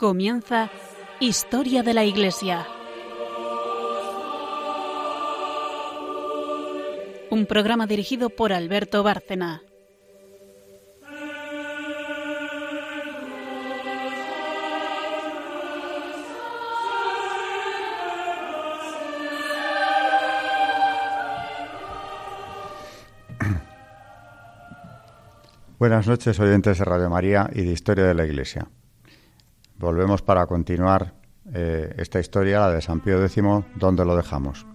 Comienza Historia de la Iglesia. Un programa dirigido por Alberto Bárcena. Buenas noches, oyentes de Radio María y de Historia de la Iglesia. Volvemos para continuar eh, esta historia, la de San Pío X, donde lo dejamos.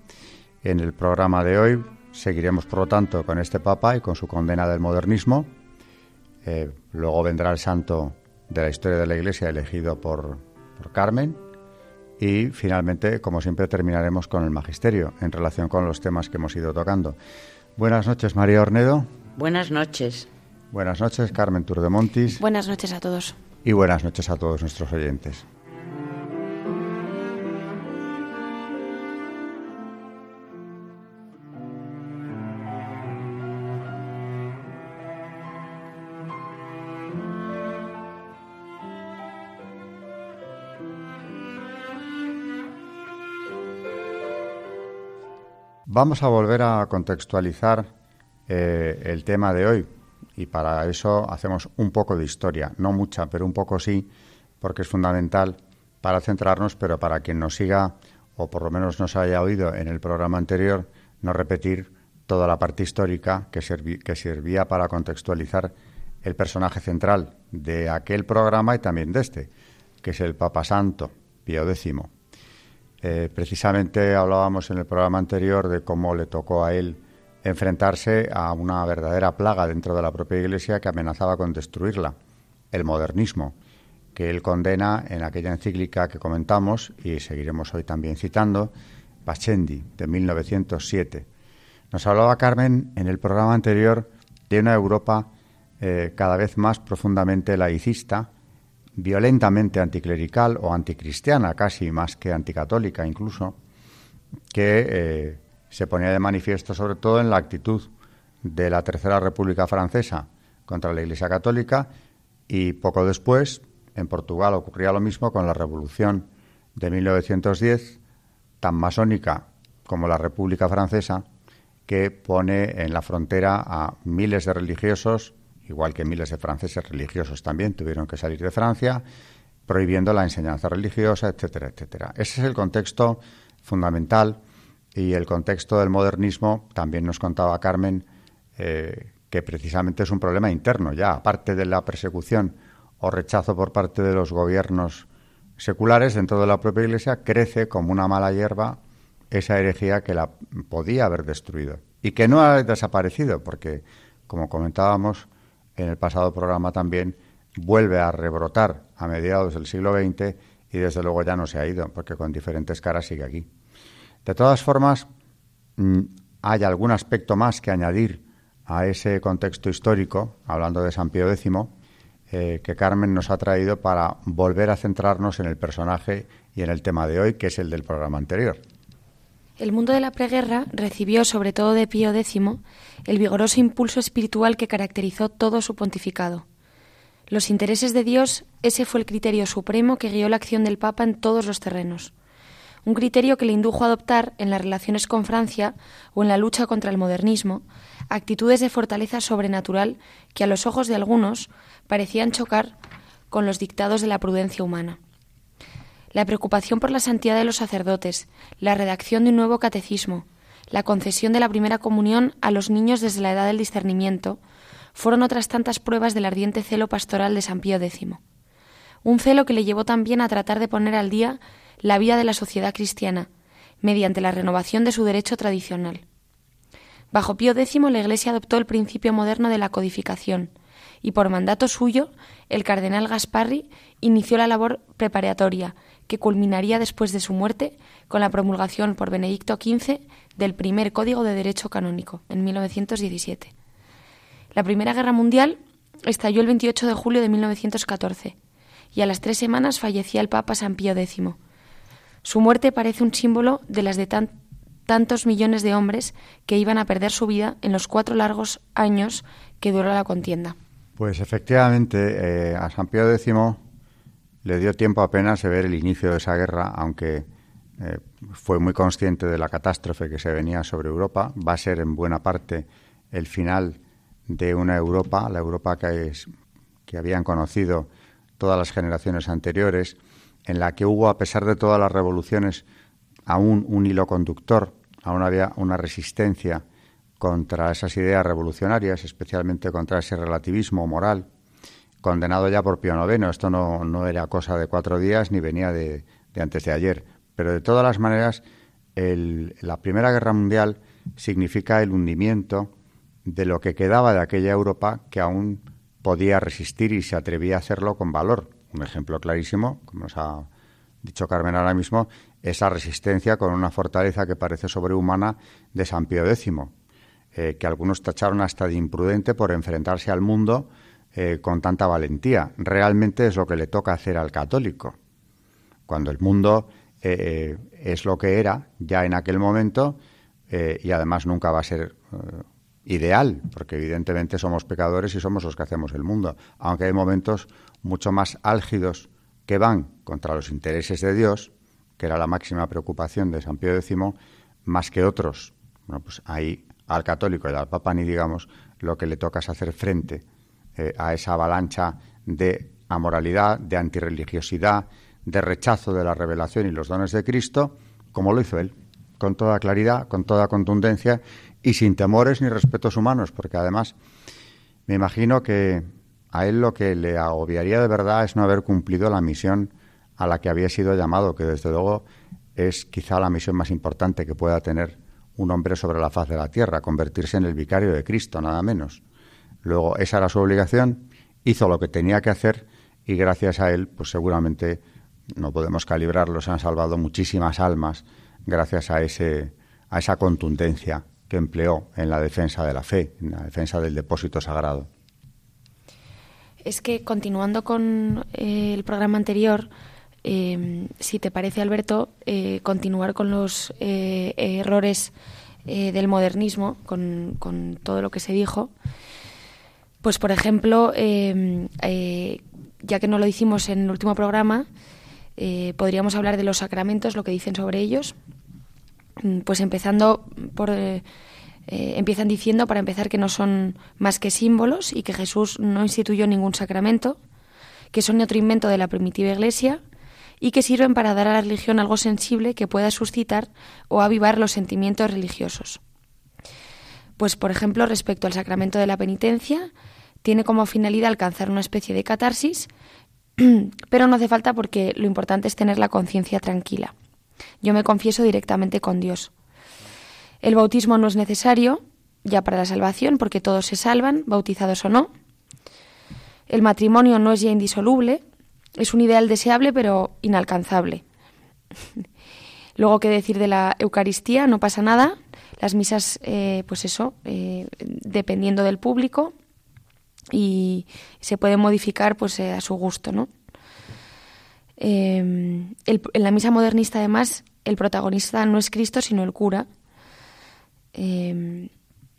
En el programa de hoy seguiremos, por lo tanto, con este Papa y con su condena del modernismo. Eh, luego vendrá el santo de la historia de la Iglesia elegido por, por Carmen. Y finalmente, como siempre, terminaremos con el magisterio en relación con los temas que hemos ido tocando. Buenas noches, María Ornedo. Buenas noches. Buenas noches, Carmen Turdemontis. Buenas noches a todos y buenas noches a todos nuestros oyentes. Vamos a volver a contextualizar eh, el tema de hoy, y para eso hacemos un poco de historia, no mucha, pero un poco sí, porque es fundamental para centrarnos, pero para quien nos siga o por lo menos nos haya oído en el programa anterior, no repetir toda la parte histórica que, que servía para contextualizar el personaje central de aquel programa y también de este, que es el Papa Santo, Pío X. Eh, precisamente hablábamos en el programa anterior de cómo le tocó a él enfrentarse a una verdadera plaga dentro de la propia Iglesia que amenazaba con destruirla, el modernismo, que él condena en aquella encíclica que comentamos y seguiremos hoy también citando, Pachendi, de 1907. Nos hablaba Carmen en el programa anterior de una Europa eh, cada vez más profundamente laicista, violentamente anticlerical o anticristiana, casi más que anticatólica incluso, que eh, se ponía de manifiesto sobre todo en la actitud de la Tercera República Francesa contra la Iglesia Católica y poco después en Portugal ocurría lo mismo con la Revolución de 1910, tan masónica como la República Francesa, que pone en la frontera a miles de religiosos, igual que miles de franceses religiosos también tuvieron que salir de Francia, prohibiendo la enseñanza religiosa, etcétera, etcétera. Ese es el contexto fundamental y el contexto del modernismo, también nos contaba Carmen, eh, que precisamente es un problema interno ya, aparte de la persecución o rechazo por parte de los gobiernos seculares dentro de la propia Iglesia, crece como una mala hierba esa herejía que la podía haber destruido y que no ha desaparecido, porque, como comentábamos en el pasado programa también, vuelve a rebrotar a mediados del siglo XX y desde luego ya no se ha ido, porque con diferentes caras sigue aquí. De todas formas, mm, hay algún aspecto más que añadir a ese contexto histórico, hablando de San Pío X, eh, que Carmen nos ha traído para volver a centrarnos en el personaje y en el tema de hoy, que es el del programa anterior. El mundo de la preguerra recibió, sobre todo de Pío X, el vigoroso impulso espiritual que caracterizó todo su pontificado. Los intereses de Dios, ese fue el criterio supremo que guió la acción del Papa en todos los terrenos un criterio que le indujo a adoptar en las relaciones con Francia o en la lucha contra el modernismo actitudes de fortaleza sobrenatural que a los ojos de algunos parecían chocar con los dictados de la prudencia humana. La preocupación por la santidad de los sacerdotes, la redacción de un nuevo catecismo, la concesión de la primera comunión a los niños desde la edad del discernimiento, fueron otras tantas pruebas del ardiente celo pastoral de San Pío X. Un celo que le llevó también a tratar de poner al día la vida de la sociedad cristiana, mediante la renovación de su derecho tradicional. Bajo Pío X la Iglesia adoptó el principio moderno de la codificación, y por mandato suyo el cardenal Gasparri inició la labor preparatoria, que culminaría después de su muerte con la promulgación por Benedicto XV del primer Código de Derecho Canónico, en 1917. La Primera Guerra Mundial estalló el 28 de julio de 1914, y a las tres semanas fallecía el Papa San Pío X, su muerte parece un símbolo de las de tantos millones de hombres que iban a perder su vida en los cuatro largos años que duró la contienda. Pues efectivamente, eh, a San Pío X le dio tiempo apenas de ver el inicio de esa guerra, aunque eh, fue muy consciente de la catástrofe que se venía sobre Europa. Va a ser en buena parte el final de una Europa, la Europa que, habían conocido todas las generaciones anteriores, en la que hubo, a pesar de todas las revoluciones, aún un hilo conductor, aún había una resistencia contra esas ideas revolucionarias, especialmente contra ese relativismo moral, condenado ya por Pío IX. Esto no, no era cosa de cuatro días ni venía de, antes de ayer. Pero de todas las maneras, la Primera Guerra Mundial significa el hundimiento de lo que quedaba de aquella Europa que aún podía resistir y se atrevía a hacerlo con valor. Un ejemplo clarísimo, como nos ha dicho Carmen ahora mismo, esa resistencia con una fortaleza que parece sobrehumana de San Pío X, eh, que algunos tacharon hasta de imprudente por enfrentarse al mundo eh, con tanta valentía. Realmente es lo que le toca hacer al católico. Cuando el mundo eh, es lo que era ya en aquel momento y además nunca va a ser ideal, porque evidentemente somos pecadores y somos los que hacemos el mundo, aunque hay momentos mucho más álgidos que van contra los intereses de Dios, que era la máxima preocupación de San Pío X, más que otros. Bueno, pues ahí al católico y al papa ni digamos lo que le toca es hacer frente eh, a esa avalancha de amoralidad, de antirreligiosidad, de rechazo de la revelación y los dones de Cristo, como lo hizo él, con toda claridad, con toda contundencia y sin temores ni respetos humanos, porque además me imagino que a él lo que le agobiaría de verdad es no haber cumplido la misión a la que había sido llamado, que desde luego es quizá la misión más importante que pueda tener un hombre sobre la faz de la tierra, convertirse en el vicario de Cristo, nada menos. Luego, esa era su obligación, hizo lo que tenía que hacer y gracias a él, pues seguramente no podemos calibrarlo, se han salvado muchísimas almas gracias a, ese, a esa contundencia que empleó en la defensa de la fe, en la defensa del depósito sagrado. Es que continuando con eh, el programa anterior, eh, si te parece, Alberto, eh, continuar con los errores del modernismo, con, con, todo lo que se dijo, pues por ejemplo, ya que no lo hicimos en el último programa, podríamos hablar de los sacramentos, lo que dicen sobre ellos. Mm, pues empezando por... Eh, eh, empiezan diciendo, para empezar, que no son más que símbolos y que Jesús no instituyó ningún sacramento, que son otro invento de la primitiva Iglesia y que sirven para dar a la religión algo sensible que pueda suscitar o avivar los sentimientos religiosos. Pues, por ejemplo, respecto al sacramento de la penitencia, tiene como finalidad alcanzar una especie de catarsis, pero no hace falta porque lo importante es tener la conciencia tranquila. Yo me confieso directamente con Dios. El bautismo no es necesario ya para la salvación porque todos se salvan, bautizados o no. El matrimonio no es ya indisoluble, es un ideal deseable pero inalcanzable. Luego, ¿qué decir de la Eucaristía? No pasa nada. Las misas, eh, pues eso, eh, dependiendo del público y se pueden modificar pues eh, a su gusto, ¿no? Em, en la misa modernista, además, el protagonista no es Cristo, sino el cura. Em,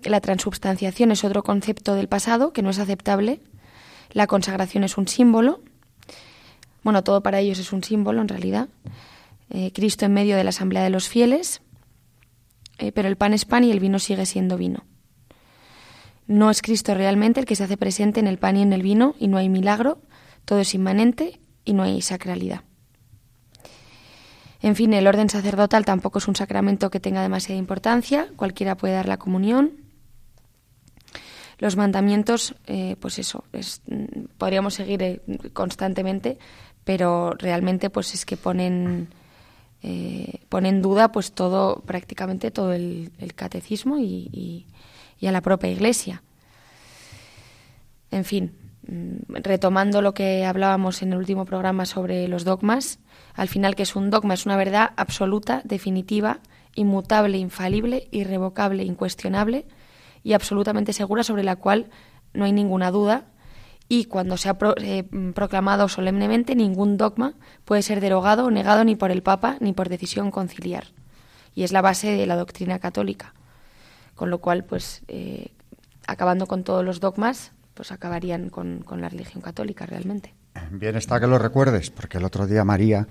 la transubstanciación es otro concepto del pasado que no es aceptable. La consagración es un símbolo. Bueno, todo para ellos es un símbolo, en realidad. Eh, Cristo en medio de la asamblea de los fieles. Eh, pero el pan es pan y el vino sigue siendo vino. No es Cristo realmente el que se hace presente en el pan y en el vino y no hay milagro. Todo es inmanente y no hay sacralidad. En fin, el orden sacerdotal tampoco es un sacramento que tenga demasiada importancia, cualquiera puede dar la comunión. Los mandamientos, eh, pues eso, podríamos seguir eh, constantemente, pero realmente pues es que ponen, eh, en duda pues todo, prácticamente todo el, catecismo y a la propia Iglesia. En fin, Mm, retomando lo que hablábamos en el último programa sobre los dogmas, al final que es un dogma es una verdad absoluta, definitiva, inmutable, infalible, irrevocable, incuestionable y absolutamente segura sobre la cual no hay ninguna duda. Y cuando se ha eh, proclamado solemnemente ningún dogma puede ser derogado o negado ni por el Papa ni por decisión conciliar. Y es la base de la doctrina católica. Con lo cual pues eh, acabando con todos los dogmas pues acabarían con, la religión católica realmente. Bien está que lo recuerdes, porque el otro día María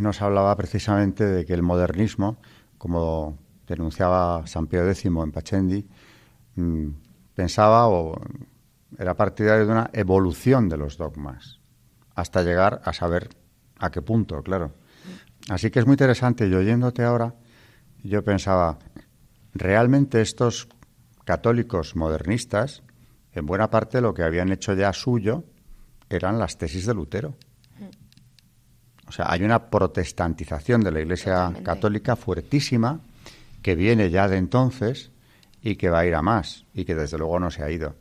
nos hablaba precisamente de que el modernismo, como denunciaba San Pío X en Pachendi, mm, pensaba o era partidario de una evolución de los dogmas, hasta llegar a saber a qué punto, claro. Así que es muy interesante, y oyéndote ahora, yo pensaba, realmente estos católicos modernistas, en buena parte lo que habían hecho ya suyo eran las tesis de Lutero. O sea, hay una protestantización de la Iglesia Católica fuertísima que viene ya de entonces y que va a ir a más y que desde luego no se ha ido.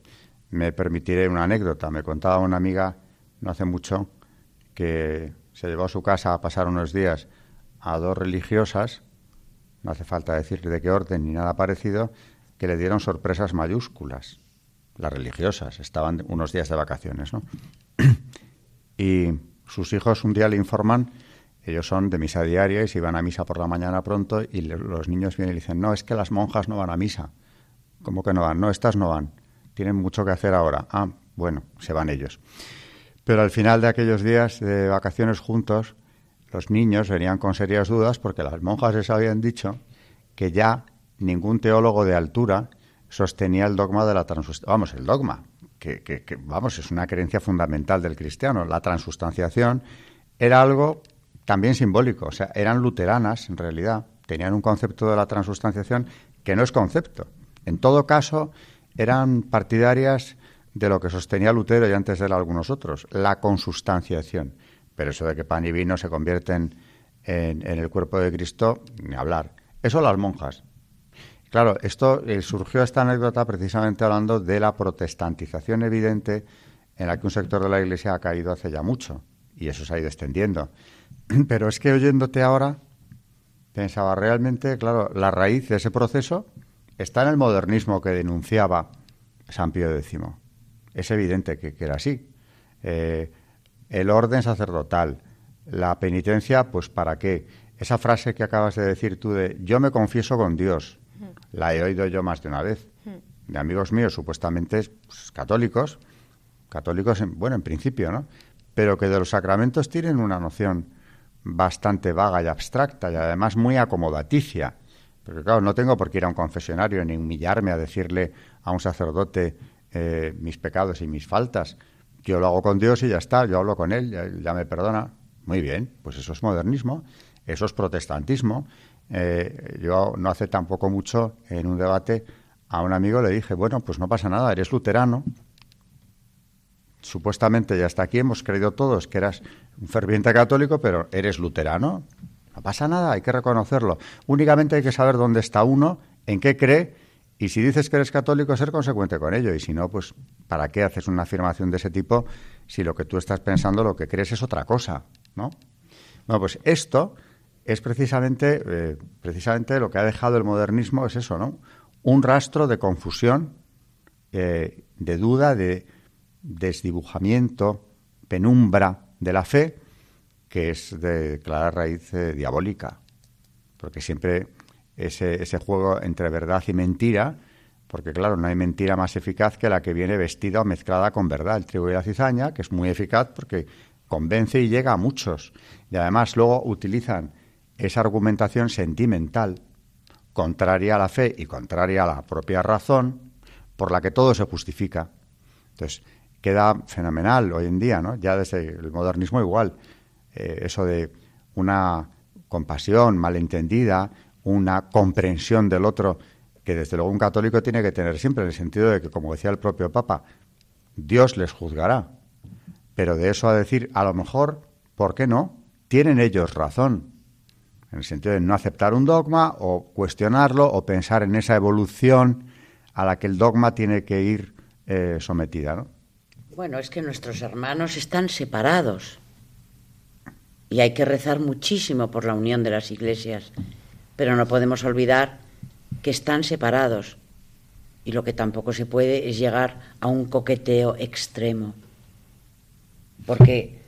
Me permitiré una anécdota. Me contaba una amiga no hace mucho que se llevó a su casa a pasar unos días a dos religiosas, no hace falta decir de qué orden ni nada parecido, que le dieron sorpresas mayúsculas. Las religiosas estaban unos días de vacaciones, ¿no? y sus hijos un día le informan, ellos son de misa diaria y se iban a misa por la mañana pronto y los niños vienen y dicen, no, es que las monjas no van a misa. ¿Cómo que no van? No, estas no van. Tienen mucho que hacer ahora. Ah, bueno, se van ellos. Pero al final de aquellos días de vacaciones juntos, los niños venían con serias dudas porque las monjas les habían dicho que ya ningún teólogo de altura sostenía el dogma de la transustanciación. Vamos, el dogma, que, vamos, es una creencia fundamental del cristiano. La transustanciación era algo también simbólico, o sea, eran luteranas en realidad, tenían un concepto de la transustanciación que no es concepto. En todo caso, eran partidarias de lo que sostenía Lutero y antes de él algunos otros, la consustanciación. Pero eso de que pan y vino se convierten en, en el cuerpo de Cristo, ni hablar. Eso las monjas. Claro, esto eh, surgió esta anécdota precisamente hablando de la protestantización evidente en la que un sector de la Iglesia ha caído hace ya mucho y eso se ha ido extendiendo. Pero es que oyéndote ahora pensaba realmente, claro, la raíz de ese proceso está en el modernismo que denunciaba San Pío X. Es evidente que, era así. Eh, el orden sacerdotal, la penitencia, pues ¿para qué? Esa frase que acabas de decir tú de yo me confieso con Dios, la he oído yo más de una vez, de amigos míos supuestamente pues, católicos, católicos, en, bueno, en principio, ¿no? Pero que de los sacramentos tienen una noción bastante vaga y abstracta y además muy acomodaticia. Porque claro, no tengo por qué ir a un confesionario ni humillarme a decirle a un sacerdote eh, mis pecados y mis faltas. Yo lo hago con Dios y ya está, yo hablo con Él, ya, ya me perdona. Muy bien, pues eso es modernismo, eso es protestantismo, eh, yo no hace tampoco mucho en un debate a un amigo le dije, bueno, pues no pasa nada, eres luterano. Supuestamente ya hasta aquí hemos creído todos que eras un ferviente católico, pero eres luterano. No pasa nada, hay que reconocerlo. Únicamente hay que saber dónde está uno, en qué cree, y si dices que eres católico, ser consecuente con ello. Y si no, pues, ¿para qué haces una afirmación de ese tipo si lo que tú estás pensando, lo que crees es otra cosa? ¿No? Bueno, pues esto es precisamente, eh, precisamente lo que ha dejado el modernismo, es eso, ¿no? Un rastro de confusión, eh, de duda, de desdibujamiento, penumbra de la fe, que es de clara raíz eh, diabólica. Porque siempre ese, ese juego entre verdad y mentira, porque claro, no hay mentira más eficaz que la que viene vestida o mezclada con verdad. El trigo y la cizaña, que es muy eficaz porque convence y llega a muchos. Y además luego utilizan esa argumentación sentimental, contraria a la fe y contraria a la propia razón, por la que todo se justifica. Entonces, queda fenomenal hoy en día, ¿no? Ya desde el modernismo igual, eh, eso de una compasión malentendida, una comprensión del otro, que desde luego un católico tiene que tener siempre, en el sentido de que, como decía el propio Papa, Dios les juzgará. Pero de eso a decir, a lo mejor, ¿por qué no? Tienen ellos razón en el sentido de no aceptar un dogma o cuestionarlo o pensar en esa evolución a la que el dogma tiene que ir eh, sometida. ¿no? Bueno, es que nuestros hermanos están separados y hay que rezar muchísimo por la unión de las iglesias, pero no podemos olvidar que están separados y lo que tampoco se puede es llegar a un coqueteo extremo, porque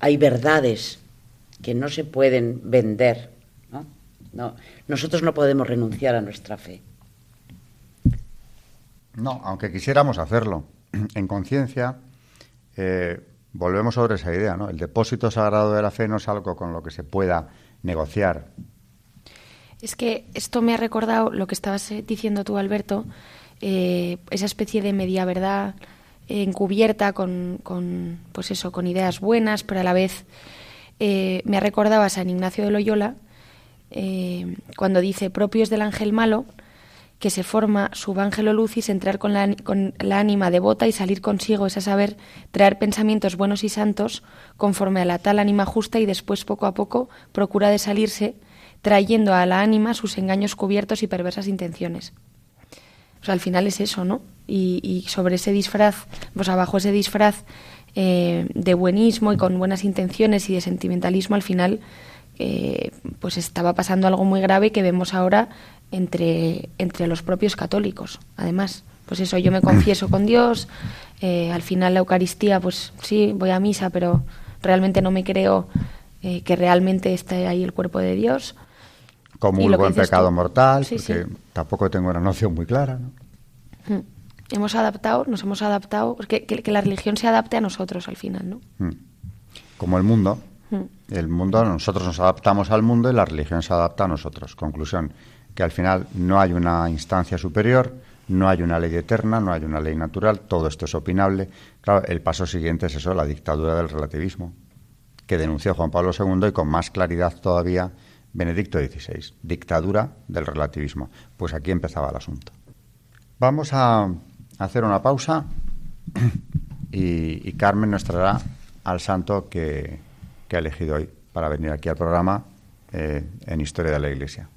hay verdades que no se pueden vender. ¿no? No, nosotros no podemos renunciar a nuestra fe. No, aunque quisiéramos hacerlo. En conciencia, eh, volvemos sobre esa idea, ¿no? El depósito sagrado de la fe no es algo con lo que se pueda negociar. Es que esto me ha recordado lo que estabas eh, diciendo tú, Alberto, eh, esa especie de media verdad encubierta con, con, pues eso, con ideas buenas, pero a la vez eh, me ha recordado a San Ignacio de Loyola cuando dice propios del ángel malo, que se forma subángelo lucis entrar con la, con la ánima devota y salir consigo, es a saber, traer pensamientos buenos y santos conforme a la tal ánima justa y después poco a poco procura de salirse trayendo a la ánima sus engaños cubiertos y perversas intenciones. O sea, al final es eso, ¿no? Y, sobre ese disfraz, pues abajo ese disfraz eh, de buenismo y con buenas intenciones y de sentimentalismo, al final, eh, pues estaba pasando algo muy grave que vemos ahora entre, entre los propios católicos. Además, pues eso, yo me confieso con Dios, eh, al final la Eucaristía, pues sí, voy a misa, pero realmente no me creo que realmente esté ahí el cuerpo de Dios como un buen pecado mortal, porque tampoco tengo una noción muy clara. Hmm. Hemos adaptado, nos hemos adaptado, que, la religión se adapte a nosotros al final, ¿no? Hmm. Como el mundo. Hmm. El mundo, nosotros nos adaptamos al mundo y la religión se adapta a nosotros. Conclusión, que al final no hay una instancia superior, no hay una ley eterna, no hay una ley natural, todo esto es opinable. Claro, el paso siguiente es eso, la dictadura del relativismo, que denunció Juan Pablo II y con más claridad todavía Benedicto XVI, dictadura del relativismo. Pues aquí empezaba el asunto. Vamos a hacer una pausa y, Carmen nos traerá al santo que, ha elegido hoy para venir aquí al programa eh, en Historia de la Iglesia.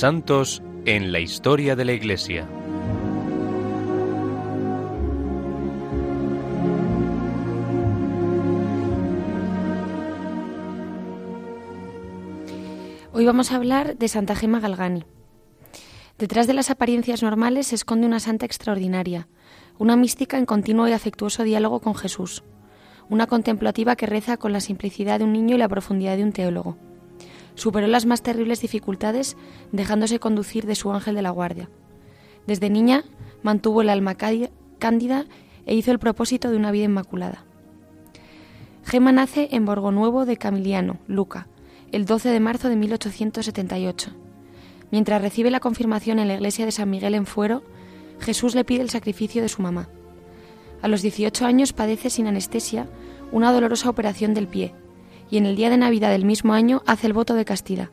Santos en la historia de la Iglesia. Hoy vamos a hablar de Santa Gema Galgani. Detrás de las apariencias normales se esconde una santa extraordinaria, una mística en continuo y afectuoso diálogo con Jesús, una contemplativa que reza con la simplicidad de un niño y la profundidad de un teólogo. Superó las más terribles dificultades dejándose conducir de su ángel de la guardia. Desde niña mantuvo el alma cándida e hizo el propósito de una vida inmaculada. Gema nace en Borgonuevo de Camiliano, Luca, el 12 de marzo de 1878. Mientras recibe la confirmación en la iglesia de San Miguel en Fuero, Jesús le pide el sacrificio de su mamá. A los 18 años padece sin anestesia una dolorosa operación del pie y en el día de Navidad del mismo año hace el voto de castidad.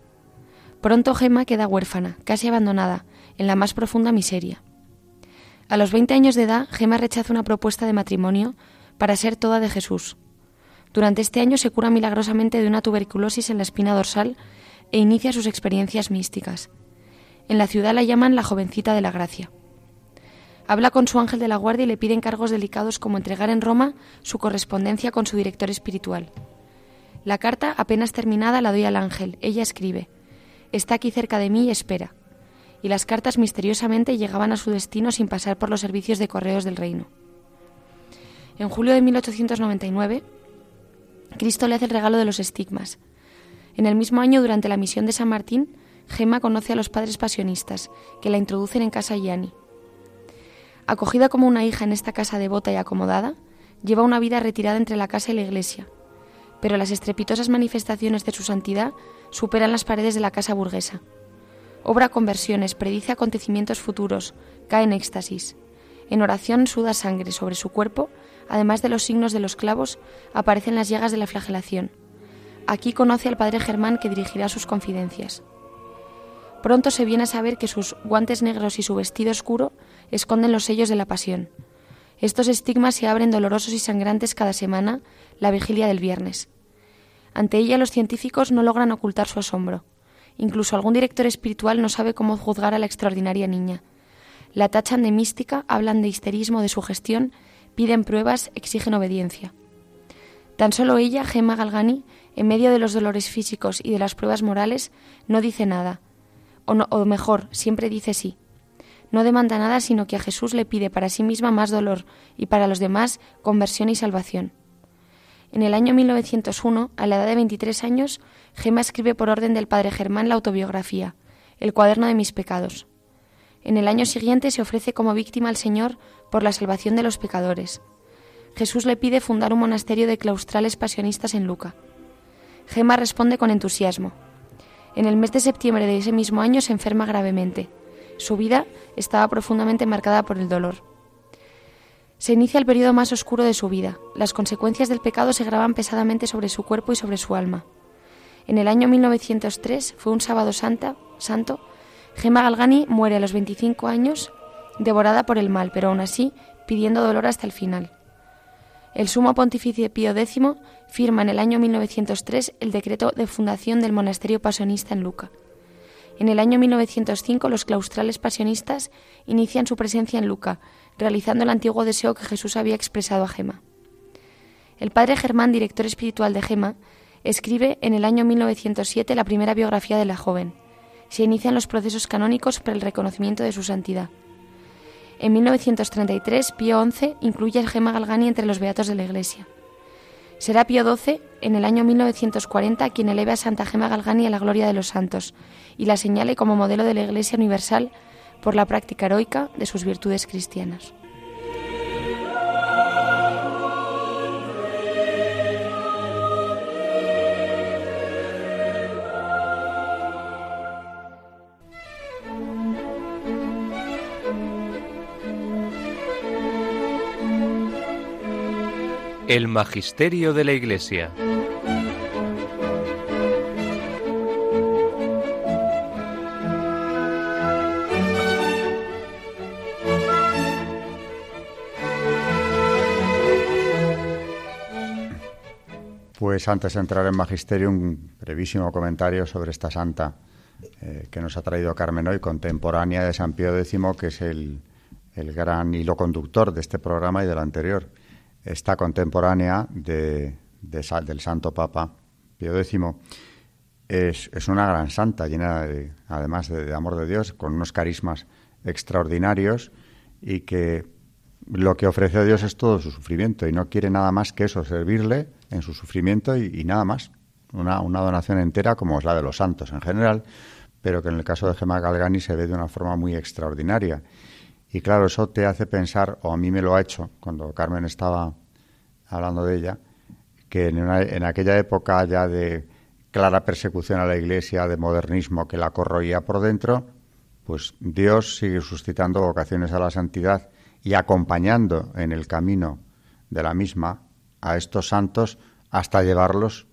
Pronto Gema queda huérfana, casi abandonada, en la más profunda miseria. A los 20 años de edad, Gema rechaza una propuesta de matrimonio para ser toda de Jesús. Durante este año se cura milagrosamente de una tuberculosis en la espina dorsal e inicia sus experiencias místicas. En la ciudad la llaman la jovencita de la gracia. Habla con su ángel de la guardia y le pide encargos delicados como entregar en Roma su correspondencia con su director espiritual. La carta, apenas terminada, la doy al ángel. Ella escribe, Está aquí cerca de mí y espera. Y las cartas misteriosamente llegaban a su destino sin pasar por los servicios de correos del reino. En julio de 1899, Cristo le hace el regalo de los estigmas. En el mismo año, durante la misión de San Martín, Gemma conoce a los padres pasionistas, que la introducen en casa Gianni. Acogida como una hija en esta casa devota y acomodada, lleva una vida retirada entre la casa y la iglesia, pero las estrepitosas manifestaciones de su santidad superan las paredes de la casa burguesa. Obra conversiones, predice acontecimientos futuros, cae en éxtasis. En oración suda sangre sobre su cuerpo, además de los signos de los clavos, aparecen las llagas de la flagelación. Aquí conoce al padre Germán que dirigirá sus confidencias. Pronto se viene a saber que sus guantes negros y su vestido oscuro esconden los sellos de la pasión. Estos estigmas se abren dolorosos y sangrantes cada semana, la vigilia del viernes. Ante ella los científicos no logran ocultar su asombro. Incluso algún director espiritual no sabe cómo juzgar a la extraordinaria niña. La tachan de mística, hablan de histerismo, de sugestión, piden pruebas, exigen obediencia. Tan solo ella, Gemma Galgani, en medio de los dolores físicos y de las pruebas morales, no dice nada, o, o mejor, siempre dice sí. No demanda nada, sino que a Jesús le pide para sí misma más dolor y para los demás conversión y salvación. En el año 1901, a la edad de 23 años, Gema escribe por orden del padre Germán la autobiografía, El cuaderno de mis pecados. En el año siguiente se ofrece como víctima al Señor por la salvación de los pecadores. Jesús le pide fundar un monasterio de claustrales pasionistas en Luca. Gema responde con entusiasmo. En el mes de septiembre de ese mismo año se enferma gravemente. Su vida estaba profundamente marcada por el dolor. Se inicia el periodo más oscuro de su vida. Las consecuencias del pecado se graban pesadamente sobre su cuerpo y sobre su alma. En el año 1903 fue un sábado santa, santo. Gemma Galgani muere a los 25 años, devorada por el mal, pero aún así pidiendo dolor hasta el final. El sumo pontífice Pío X firma en el año 1903 el decreto de fundación del monasterio pasionista en Luca. En el año 1905 los claustrales pasionistas inician su presencia en Luca, realizando el antiguo deseo que Jesús había expresado a Gema. El padre Germán, director espiritual de Gema, escribe en el año 1907 la primera biografía de la joven. Se inician los procesos canónicos para el reconocimiento de su santidad. En 1933, Pío XI incluye a Gema Galgani entre los beatos de la Iglesia. Será Pío XII, en el año 1940, quien eleve a Santa Gema Galgani a la gloria de los santos y la señale como modelo de la Iglesia universal por la práctica heroica de sus virtudes cristianas. El Magisterio de la Iglesia. Pues antes de entrar en Magisterio, un brevísimo comentario sobre esta santa eh, que nos ha traído Carmen hoy, contemporánea de San Pío X, que es el, el gran hilo conductor de este programa y del anterior. Esta contemporánea de, del Santo Papa Pío X es, es, una gran santa, llena de, además de, de amor de Dios, con unos carismas extraordinarios y que lo que ofrece a Dios es todo su sufrimiento y no quiere nada más que eso, servirle en su sufrimiento y, nada más. Una, una, donación entera como es la de los santos en general, pero que en el caso de Gemma Galgani se ve de una forma muy extraordinaria. Y claro, eso te hace pensar, o a mí me lo ha hecho cuando Carmen estaba hablando de ella, que en, en aquella época ya de clara persecución a la Iglesia, de modernismo que la corroía por dentro, pues Dios sigue suscitando vocaciones a la santidad y acompañando en el camino de la misma a estos santos hasta llevarlos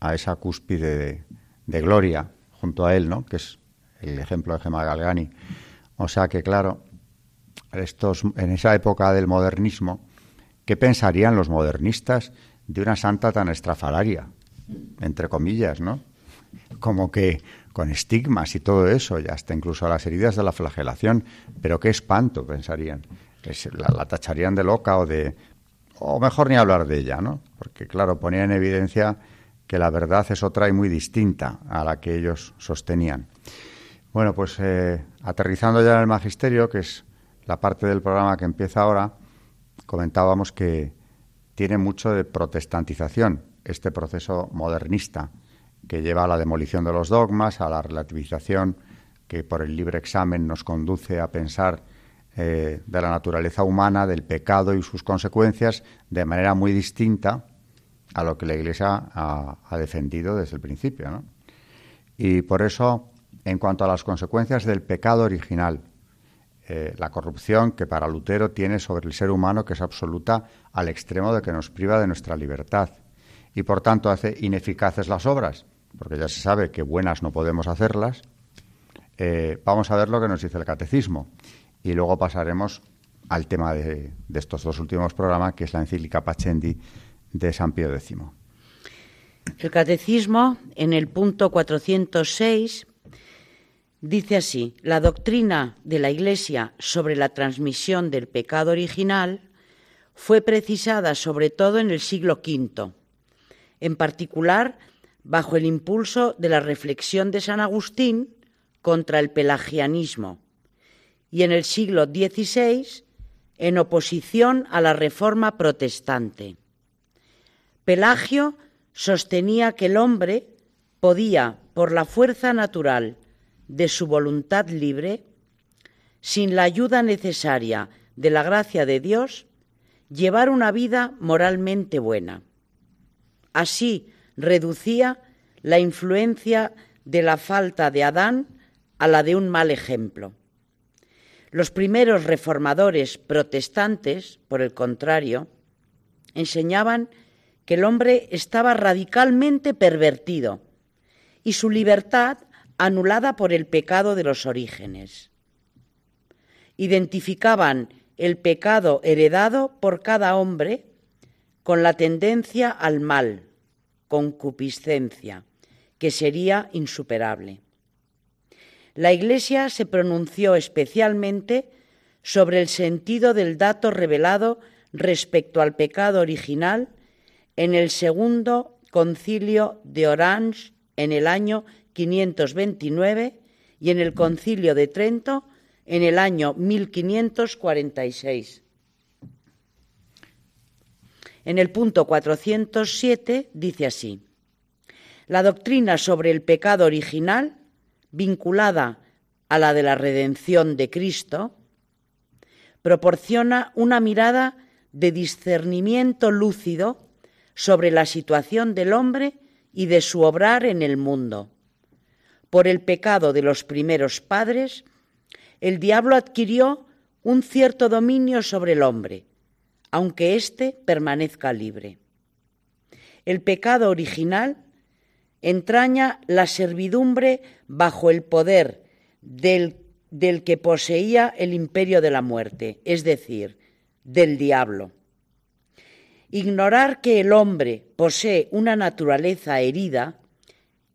a esa cúspide de, gloria junto a él, ¿no? que es el ejemplo de Gemma Galgani. O sea que, claro, estos, en esa época del modernismo, ¿qué pensarían los modernistas de una santa tan estrafalaria? Entre comillas, ¿no? Como que con estigmas y todo eso, y hasta incluso las heridas de la flagelación. Pero qué espanto, pensarían la, tacharían de loca o de o mejor ni hablar de ella, ¿no? Porque claro, ponía en evidencia que la verdad es otra y muy distinta a la que ellos sostenían. Bueno, pues eh, aterrizando ya en el magisterio, que es la parte del programa que empieza ahora, comentábamos que tiene mucho de protestantización este proceso modernista que lleva a la demolición de los dogmas, a la relativización que por el libre examen nos conduce a pensar eh, de la naturaleza humana, del pecado y sus consecuencias, de manera muy distinta a lo que la Iglesia ha, defendido desde el principio. Y por eso, en cuanto a las consecuencias del pecado original, eh, la corrupción que para Lutero tiene sobre el ser humano, que es absoluta al extremo de que nos priva de nuestra libertad y por tanto hace ineficaces las obras, porque ya se sabe que buenas no podemos hacerlas, eh, vamos a ver lo que nos dice el catecismo y luego pasaremos al tema de, estos dos últimos programas, que es la encíclica Pachendi de San Pío X. El Catecismo, en el punto 406, dice así, la doctrina de la Iglesia sobre la transmisión del pecado original fue precisada sobre todo en el siglo V, en particular bajo el impulso de la reflexión de San Agustín contra el pelagianismo y en el siglo XVI en oposición a la reforma protestante. Pelagio sostenía que el hombre podía, por la fuerza natural de su voluntad libre, sin la ayuda necesaria de la gracia de Dios, llevar una vida moralmente buena. Así reducía la influencia de la falta de Adán a la de un mal ejemplo. Los primeros reformadores protestantes, por el contrario, enseñaban que el hombre estaba radicalmente pervertido y su libertad anulada por el pecado de los orígenes. Identificaban el pecado heredado por cada hombre con la tendencia al mal, concupiscencia, que sería insuperable la Iglesia se pronunció especialmente sobre el sentido del dato revelado respecto al pecado original en el segundo concilio de Orange en el año 529 y en el concilio de Trento en el año 1546. En el punto 407 dice así, la doctrina sobre el pecado original vinculada a la de la redención de Cristo, proporciona una mirada de discernimiento lúcido sobre la situación del hombre y de su obrar en el mundo. Por el pecado de los primeros padres, el diablo adquirió un cierto dominio sobre el hombre, aunque éste permanezca libre. El pecado original entraña la servidumbre bajo el poder del, del, que poseía el imperio de la muerte, es decir, del diablo. Ignorar que el hombre posee una naturaleza herida,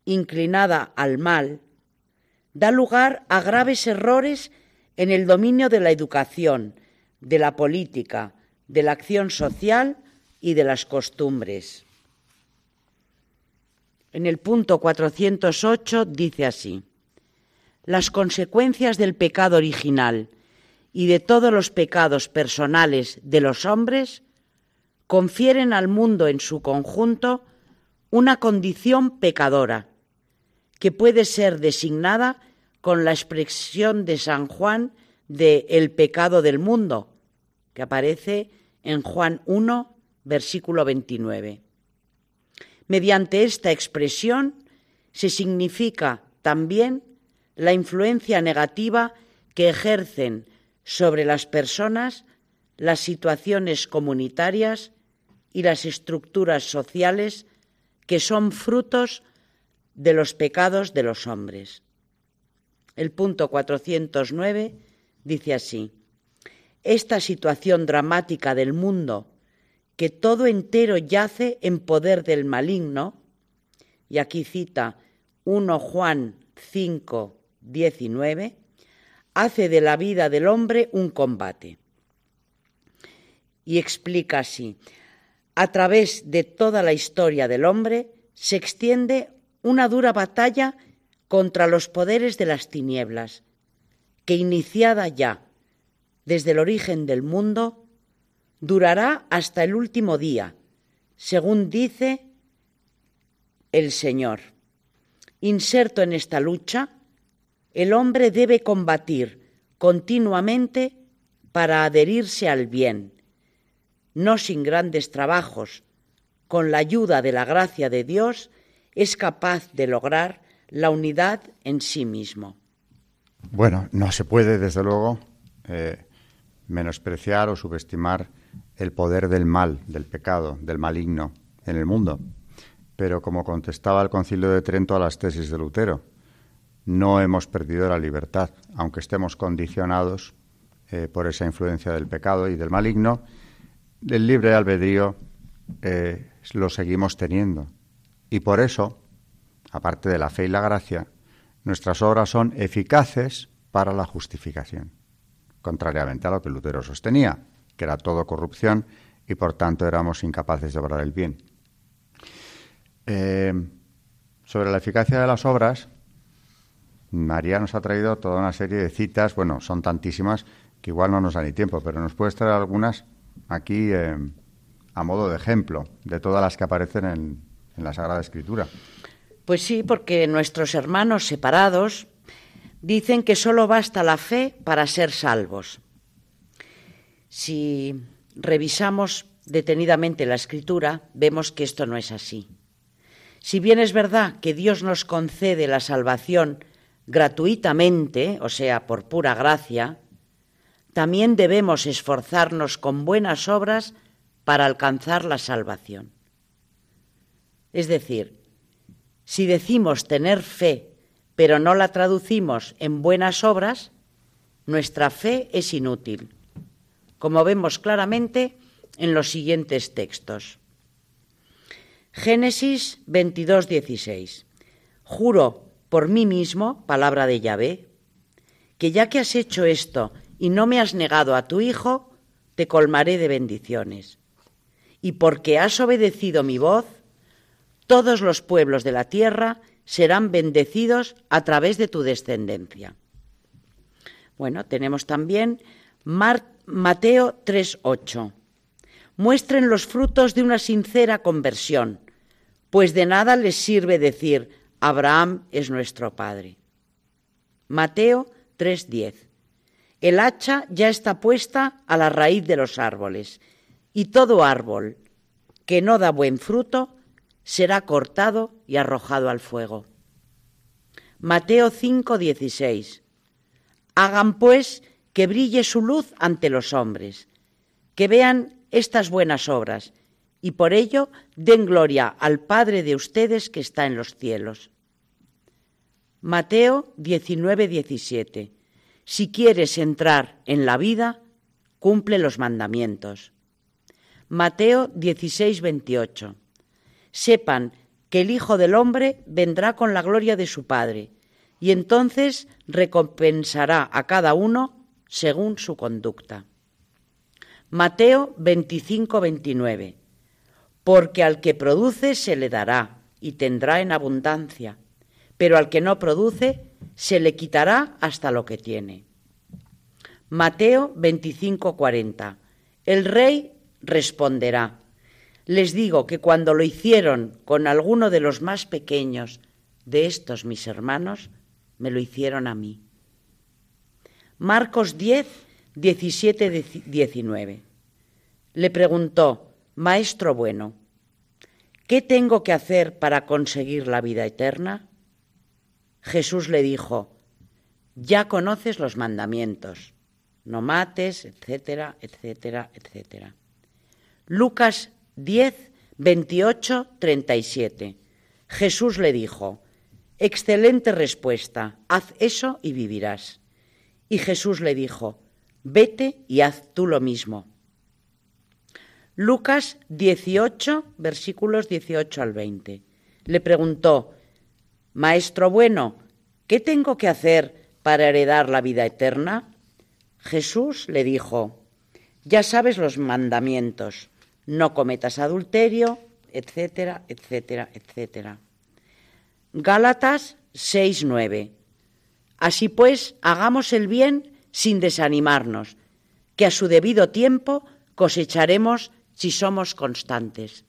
inclinada al mal, da lugar a graves errores en el dominio de la educación, de la política, de la acción social y de las costumbres. En el punto 408 dice así, las consecuencias del pecado original y de todos los pecados personales de los hombres confieren al mundo en su conjunto una condición pecadora, que puede ser designada con la expresión de San Juan de el pecado del mundo, que aparece en Juan 1, versículo 29. Mediante esta expresión se significa también la influencia negativa que ejercen sobre las personas las situaciones comunitarias y las estructuras sociales que son frutos de los pecados de los hombres. El punto 409 dice así, esta situación dramática del mundo, que todo entero yace en poder del maligno, y aquí cita 1 Juan 5, 19, hace de la vida del hombre un combate. Y explica así, a través de toda la historia del hombre se extiende una dura batalla contra los poderes de las tinieblas, que iniciada ya desde el origen del mundo, durará hasta el último día, según dice el Señor. Inserto en esta lucha, el hombre debe combatir continuamente para adherirse al bien, no sin grandes trabajos, con la ayuda de la gracia de Dios, es capaz de lograr la unidad en sí mismo. Bueno, no se puede, desde luego, eh, menospreciar o subestimar el poder del mal, del pecado, del maligno en el mundo. Pero como contestaba el Concilio de Trento a las tesis de Lutero, no hemos perdido la libertad, aunque estemos condicionados eh, por esa influencia del pecado y del maligno, el libre albedrío eh, lo seguimos teniendo. Y por eso, aparte de la fe y la gracia, nuestras obras son eficaces para la justificación, contrariamente a lo que Lutero sostenía, que era todo corrupción y por tanto éramos incapaces de obrar el bien. Eh, sobre la eficacia de las obras, María nos ha traído toda una serie de citas, bueno, son tantísimas que igual no nos da ni tiempo, pero nos puede traer algunas aquí eh, a modo de ejemplo de todas las que aparecen en, en la Sagrada Escritura. Pues sí, porque nuestros hermanos separados dicen que solo basta la fe para ser salvos. Si revisamos detenidamente la escritura, vemos que esto no es así. Si bien es verdad que Dios nos concede la salvación gratuitamente, o sea, por pura gracia, también debemos esforzarnos con buenas obras para alcanzar la salvación. Es decir, si decimos tener fe, pero no la traducimos en buenas obras, nuestra fe es inútil, como vemos claramente en los siguientes textos. Génesis 22, 16. Juro por mí mismo, palabra de Yahvé, que ya que has hecho esto y no me has negado a tu Hijo, te colmaré de bendiciones. Y porque has obedecido mi voz, todos los pueblos de la tierra serán bendecidos a través de tu descendencia. Bueno, tenemos también Mateo 3:8. Muestren los frutos de una sincera conversión, pues de nada les sirve decir Abraham es nuestro Padre. Mateo 3:10. El hacha ya está puesta a la raíz de los árboles, y todo árbol que no da buen fruto será cortado y arrojado al fuego. Mateo 5:16. Hagan pues que brille su luz ante los hombres, que vean estas buenas obras y por ello den gloria al Padre de ustedes que está en los cielos. Mateo 19, 17. Si quieres entrar en la vida, cumple los mandamientos. Mateo 16, 28. Sepan que el Hijo del Hombre vendrá con la gloria de su Padre, y entonces recompensará a cada uno según su conducta. Mateo 25, 29. Porque al que produce se le dará y tendrá en abundancia, pero al que no produce se le quitará hasta lo que tiene. Mateo 25, 40. El rey responderá, les digo que cuando lo hicieron con alguno de los más pequeños de estos mis hermanos, me lo hicieron a mí. Marcos 10, 17, 19. Le preguntó, Maestro bueno, ¿qué tengo que hacer para conseguir la vida eterna? Jesús le dijo, ya conoces los mandamientos, no mates, etcétera, etcétera, etcétera. Lucas 10, 28, 37. Jesús le dijo, excelente respuesta, haz eso y vivirás. Y Jesús le dijo, vete y haz tú lo mismo. Lucas 18, versículos 18 al 20. Le preguntó, Maestro bueno, ¿qué tengo que hacer para heredar la vida eterna? Jesús le dijo, ya sabes los mandamientos no cometas adulterio, etcétera, etcétera, etcétera. Gálatas 6:9. Así pues, hagamos el bien sin desanimarnos, que a su debido tiempo cosecharemos si somos constantes.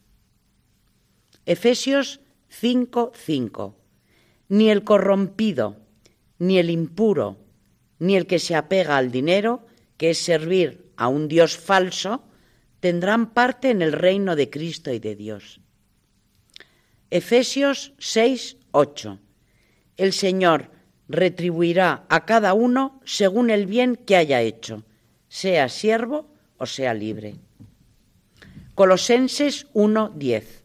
Efesios 5:5. Ni el corrompido, ni el impuro, ni el que se apega al dinero, que es servir a un Dios falso, tendrán parte en el reino de Cristo y de Dios. Efesios 6, 8. El Señor retribuirá a cada uno según el bien que haya hecho, sea siervo o sea libre. Colosenses 1, 10.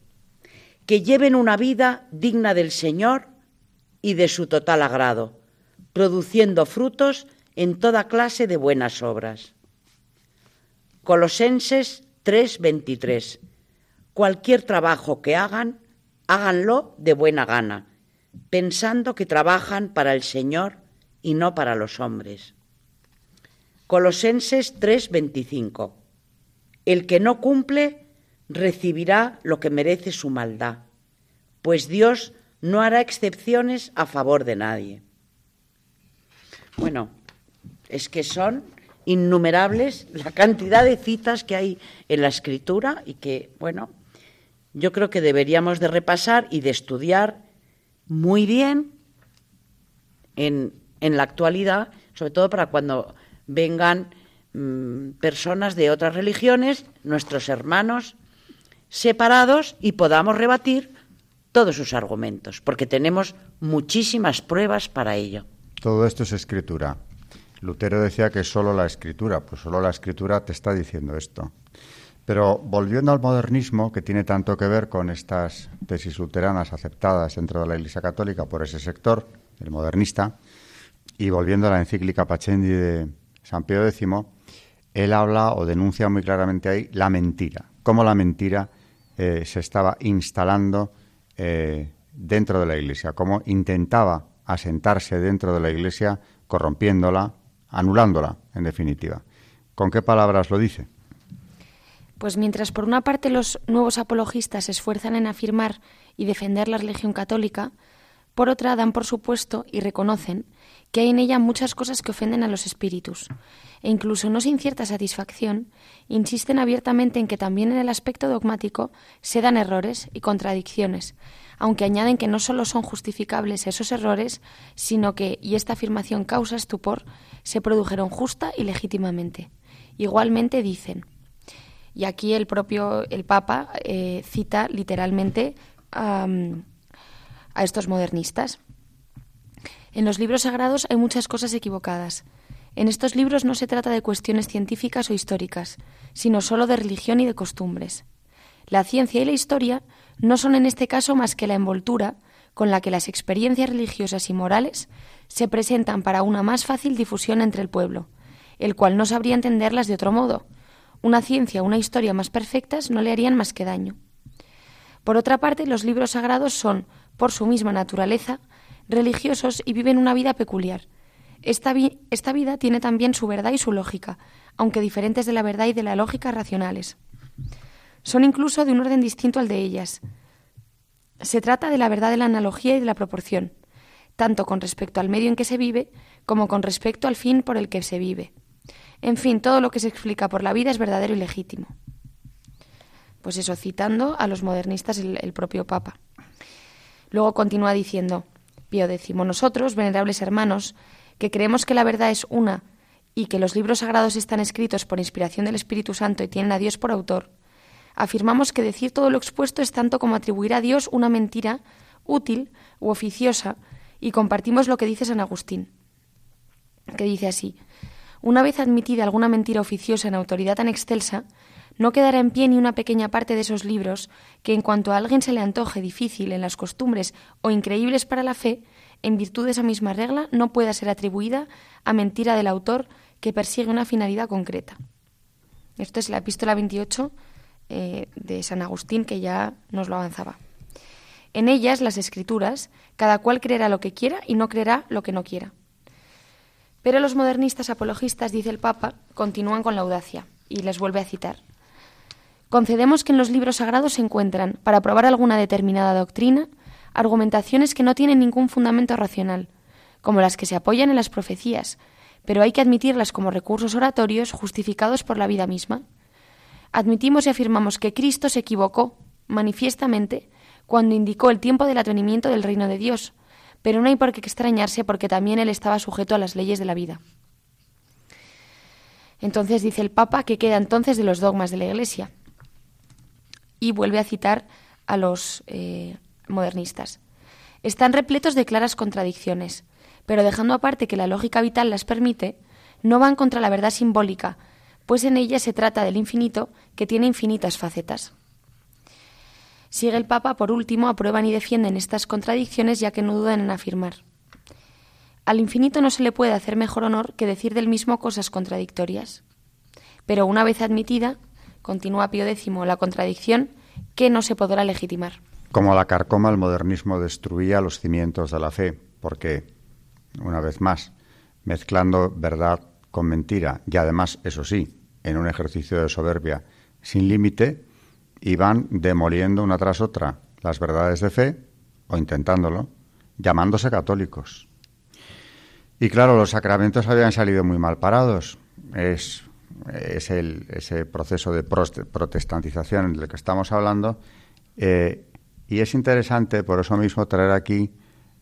Que lleven una vida digna del Señor y de su total agrado, produciendo frutos en toda clase de buenas obras. Colosenses 3:23. Cualquier trabajo que hagan, háganlo de buena gana, pensando que trabajan para el Señor y no para los hombres. Colosenses 3:25. El que no cumple recibirá lo que merece su maldad, pues Dios no hará excepciones a favor de nadie. Bueno, es que son innumerables la cantidad de citas que hay en la escritura y que, bueno, yo creo que deberíamos de repasar y de estudiar muy bien en, en la actualidad, sobre todo para cuando vengan mm, personas de otras religiones, nuestros hermanos separados, y podamos rebatir todos sus argumentos, porque tenemos muchísimas pruebas para ello. Todo esto es escritura. Lutero decía que solo la escritura, pues solo la escritura te está diciendo esto. Pero volviendo al modernismo, que tiene tanto que ver con estas tesis luteranas aceptadas dentro de la Iglesia Católica por ese sector, el modernista, y volviendo a la encíclica Pachendi de San Pío X, él habla o denuncia muy claramente ahí la mentira, cómo la mentira eh, se estaba instalando eh, dentro de la Iglesia, cómo intentaba asentarse dentro de la Iglesia, corrompiéndola, anulándola, en definitiva. ¿Con qué palabras lo dice? Pues mientras por una parte los nuevos apologistas se esfuerzan en afirmar y defender la religión católica, por otra dan por supuesto y reconocen que hay en ella muchas cosas que ofenden a los espíritus, e incluso no sin cierta satisfacción, insisten abiertamente en que también en el aspecto dogmático se dan errores y contradicciones, aunque añaden que no solo son justificables esos errores, sino que, y esta afirmación causa estupor, se produjeron justa y legítimamente. Igualmente dicen, y aquí el propio el Papa eh, cita literalmente a estos modernistas. En los libros sagrados hay muchas cosas equivocadas. En estos libros no se trata de cuestiones científicas o históricas, sino solo de religión y de costumbres. La ciencia y la historia no son en este caso más que la envoltura con la que las experiencias religiosas y morales se presentan para una más fácil difusión entre el pueblo, el cual no sabría entenderlas de otro modo. Una ciencia o una historia más perfectas no le harían más que daño. Por otra parte, los libros sagrados son, por su misma naturaleza, religiosos y viven una vida peculiar. Esta, esta vida tiene también su verdad y su lógica, aunque diferentes de la verdad y de la lógica racionales. Son incluso de un orden distinto al de ellas. Se trata de la verdad de la analogía y de la proporción, tanto con respecto al medio en que se vive como con respecto al fin por el que se vive. En fin, todo lo que se explica por la vida es verdadero y legítimo. Pues eso, citando a los modernistas el, propio Papa. Luego continúa diciendo, Pío X, nosotros, venerables hermanos, que creemos que la verdad es una y que los libros sagrados están escritos por inspiración del Espíritu Santo y tienen a Dios por autor, afirmamos que decir todo lo expuesto es tanto como atribuir a Dios una mentira útil u oficiosa, y compartimos lo que dice San Agustín, que dice así, una vez admitida alguna mentira oficiosa en autoridad tan excelsa, no quedará en pie ni una pequeña parte de esos libros que, en cuanto a alguien se le antoje difícil en las costumbres o increíbles para la fe, en virtud de esa misma regla, no pueda ser atribuida a mentira del autor que persigue una finalidad concreta. Esto es la epístola 28 eh, de San Agustín que ya nos lo avanzaba. En ellas, las escrituras, cada cual creerá lo que quiera y no creerá lo que no quiera. Pero los modernistas apologistas, dice el Papa, continúan con la audacia y les vuelve a citar. Concedemos que en los libros sagrados se encuentran, para probar alguna determinada doctrina, argumentaciones que no tienen ningún fundamento racional, como las que se apoyan en las profecías, pero hay que admitirlas como recursos oratorios justificados por la vida misma admitimos y afirmamos que Cristo se equivocó manifiestamente cuando indicó el tiempo del atenimiento del reino de Dios, pero no hay por qué extrañarse porque también él estaba sujeto a las leyes de la vida. Entonces dice el Papa que queda entonces de los dogmas de la Iglesia y vuelve a citar a los eh, modernistas. Están repletos de claras contradicciones, pero dejando aparte que la lógica vital las permite, no van contra la verdad simbólica, pues en ella se trata del infinito que tiene infinitas facetas. Sigue el Papa, por último, aprueban y defienden estas contradicciones ya que no dudan en afirmar. Al infinito no se le puede hacer mejor honor que decir del mismo cosas contradictorias. Pero una vez admitida, continúa Pío X, la contradicción que no se podrá legitimar. Como la carcoma, el modernismo destruía los cimientos de la fe, porque, una vez más, mezclando verdad con mentira y además, eso sí, en un ejercicio de soberbia sin límite, iban demoliendo una tras otra las verdades de fe, o intentándolo, llamándose católicos. Y claro, los sacramentos habían salido muy mal parados. Es, es el, ese proceso de protestantización del que estamos hablando. Eh, y es interesante, por eso mismo, traer aquí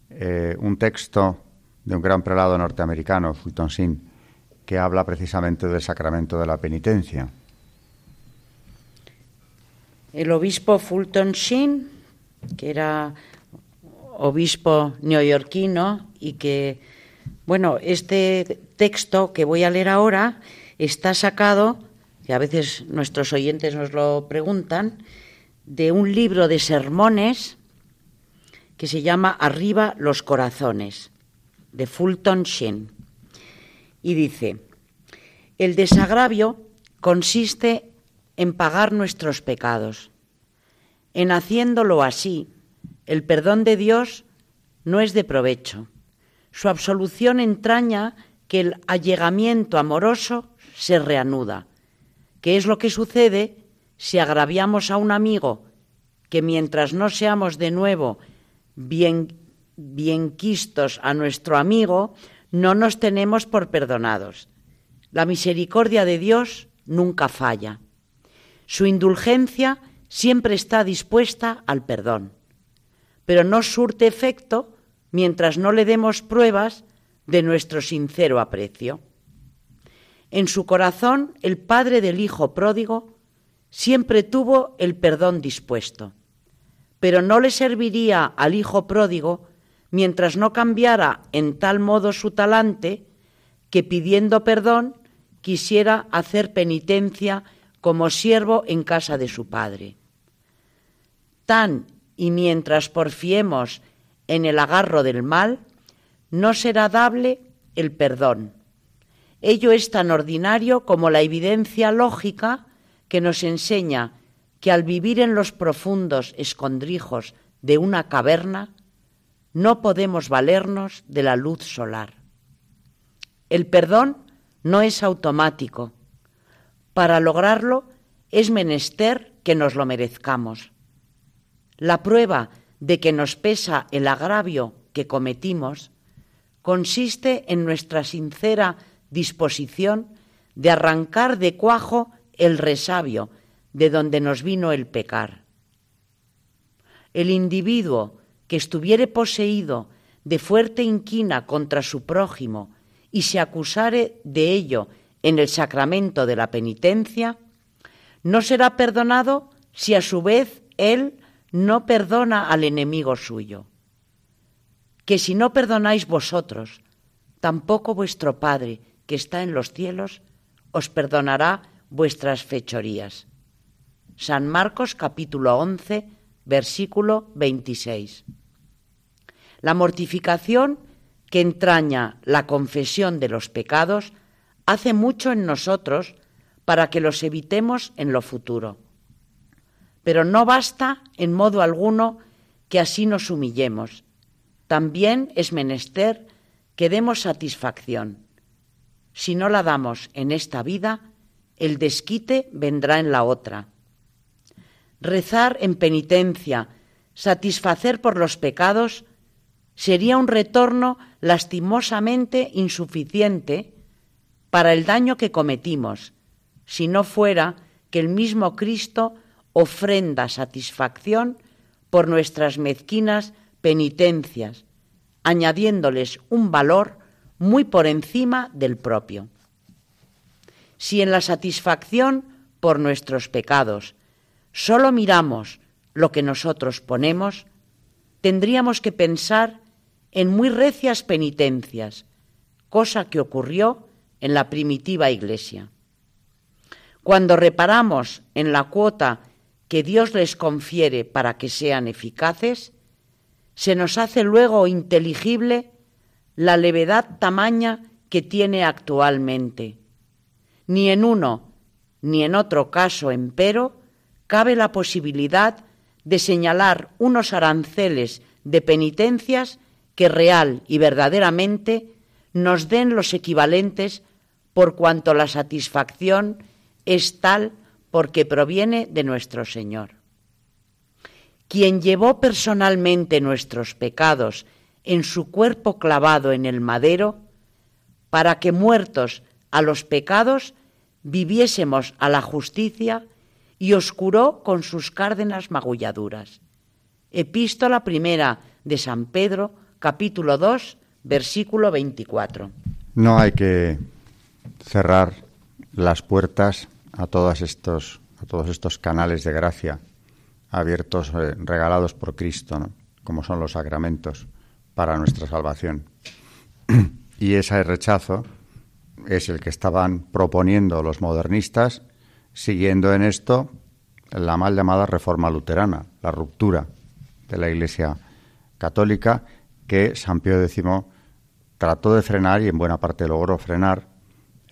eh, un texto de un gran prelado norteamericano, Fulton Sheen, que habla precisamente del sacramento de la penitencia. El obispo Fulton Sheen, que era obispo neoyorquino y que, bueno, este texto que voy a leer ahora está sacado, que a veces nuestros oyentes nos lo preguntan, de un libro de sermones que se llama Arriba los corazones, de Fulton Sheen. Y dice, el desagravio consiste en pagar nuestros pecados. En haciéndolo así, el perdón de Dios no es de provecho. Su absolución entraña que el allegamiento amoroso se reanuda, que es lo que sucede si agraviamos a un amigo que mientras no seamos de nuevo bien, bien quistos a nuestro amigo, no nos tenemos por perdonados. La misericordia de Dios nunca falla. Su indulgencia siempre está dispuesta al perdón, pero no surte efecto mientras no le demos pruebas de nuestro sincero aprecio. En su corazón, el padre del hijo pródigo siempre tuvo el perdón dispuesto, pero no le serviría al hijo pródigo mientras no cambiara en tal modo su talante que pidiendo perdón quisiera hacer penitencia como siervo en casa de su padre. Tan y mientras porfiemos en el agarro del mal, no será dable el perdón. Ello es tan ordinario como la evidencia lógica que nos enseña que al vivir en los profundos escondrijos de una caverna, no podemos valernos de la luz solar. El perdón no es automático. Para lograrlo es menester que nos lo merezcamos. La prueba de que nos pesa el agravio que cometimos consiste en nuestra sincera disposición de arrancar de cuajo el resabio de donde nos vino el pecar. El individuo que estuviere poseído de fuerte inquina contra su prójimo y se acusare de ello en el sacramento de la penitencia, no será perdonado si a su vez él no perdona al enemigo suyo. Que si no perdonáis vosotros, tampoco vuestro Padre, que está en los cielos, os perdonará vuestras fechorías. San Marcos capítulo 11, versículo 26. La mortificación que entraña la confesión de los pecados hace mucho en nosotros para que los evitemos en lo futuro. Pero no basta en modo alguno que así nos humillemos. También es menester que demos satisfacción. Si no la damos en esta vida, el desquite vendrá en la otra rezar en penitencia, satisfacer por los pecados, sería un retorno lastimosamente insuficiente para el daño que cometimos, si no fuera que el mismo Cristo ofrenda satisfacción por nuestras mezquinas penitencias, añadiéndoles un valor muy por encima del propio. Si en la satisfacción por nuestros pecados solo miramos lo que nosotros ponemos, tendríamos que pensar en muy recias penitencias, cosa que ocurrió en la primitiva Iglesia. Cuando reparamos en la cuota que Dios les confiere para que sean eficaces, se nos hace luego inteligible la levedad tamaña que tiene actualmente. Ni en uno ni en otro caso, empero, cabe la posibilidad de señalar unos aranceles de penitencias que real y verdaderamente nos den los equivalentes por cuanto la satisfacción es tal porque proviene de nuestro Señor. Quien llevó personalmente nuestros pecados en su cuerpo clavado en el madero, para que muertos a los pecados viviésemos a la justicia y oscuró con sus cárdenas magulladuras. Epístola primera de San Pedro, capítulo 2, versículo 24. No hay que cerrar las puertas a todos estos, a todos estos canales de gracia abiertos, eh, regalados por Cristo, como son los sacramentos para nuestra salvación. y ese rechazo es el que estaban proponiendo los modernistas siguiendo en esto la mal llamada reforma luterana, la ruptura de la Iglesia católica que San Pío X trató de frenar y en buena parte logró frenar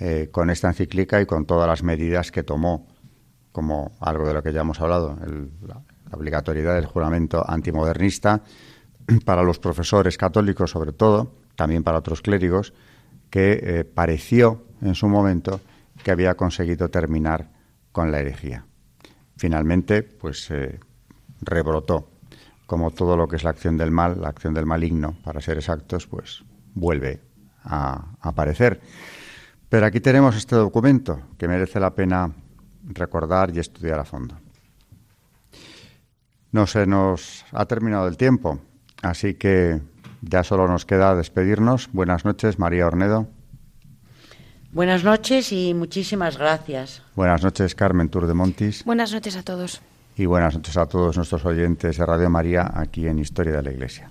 eh, con esta encíclica y con todas las medidas que tomó, como algo de lo que ya hemos hablado, la, obligatoriedad del juramento antimodernista para los profesores católicos sobre todo, también para otros clérigos, que eh, pareció en su momento que había conseguido terminar con la herejía. Finalmente, pues rebrotó, como todo lo que es la acción del mal, la acción del maligno, para ser exactos, pues vuelve a aparecer. Pero aquí tenemos este documento que merece la pena recordar y estudiar a fondo. No se nos ha terminado el tiempo, así que ya solo nos queda despedirnos. Buenas noches, María Ornedo. Buenas noches y muchísimas gracias. Buenas noches, Carmen Tour de Montis. Buenas noches a todos. Y buenas noches a todos nuestros oyentes de Radio María aquí en Historia de la Iglesia.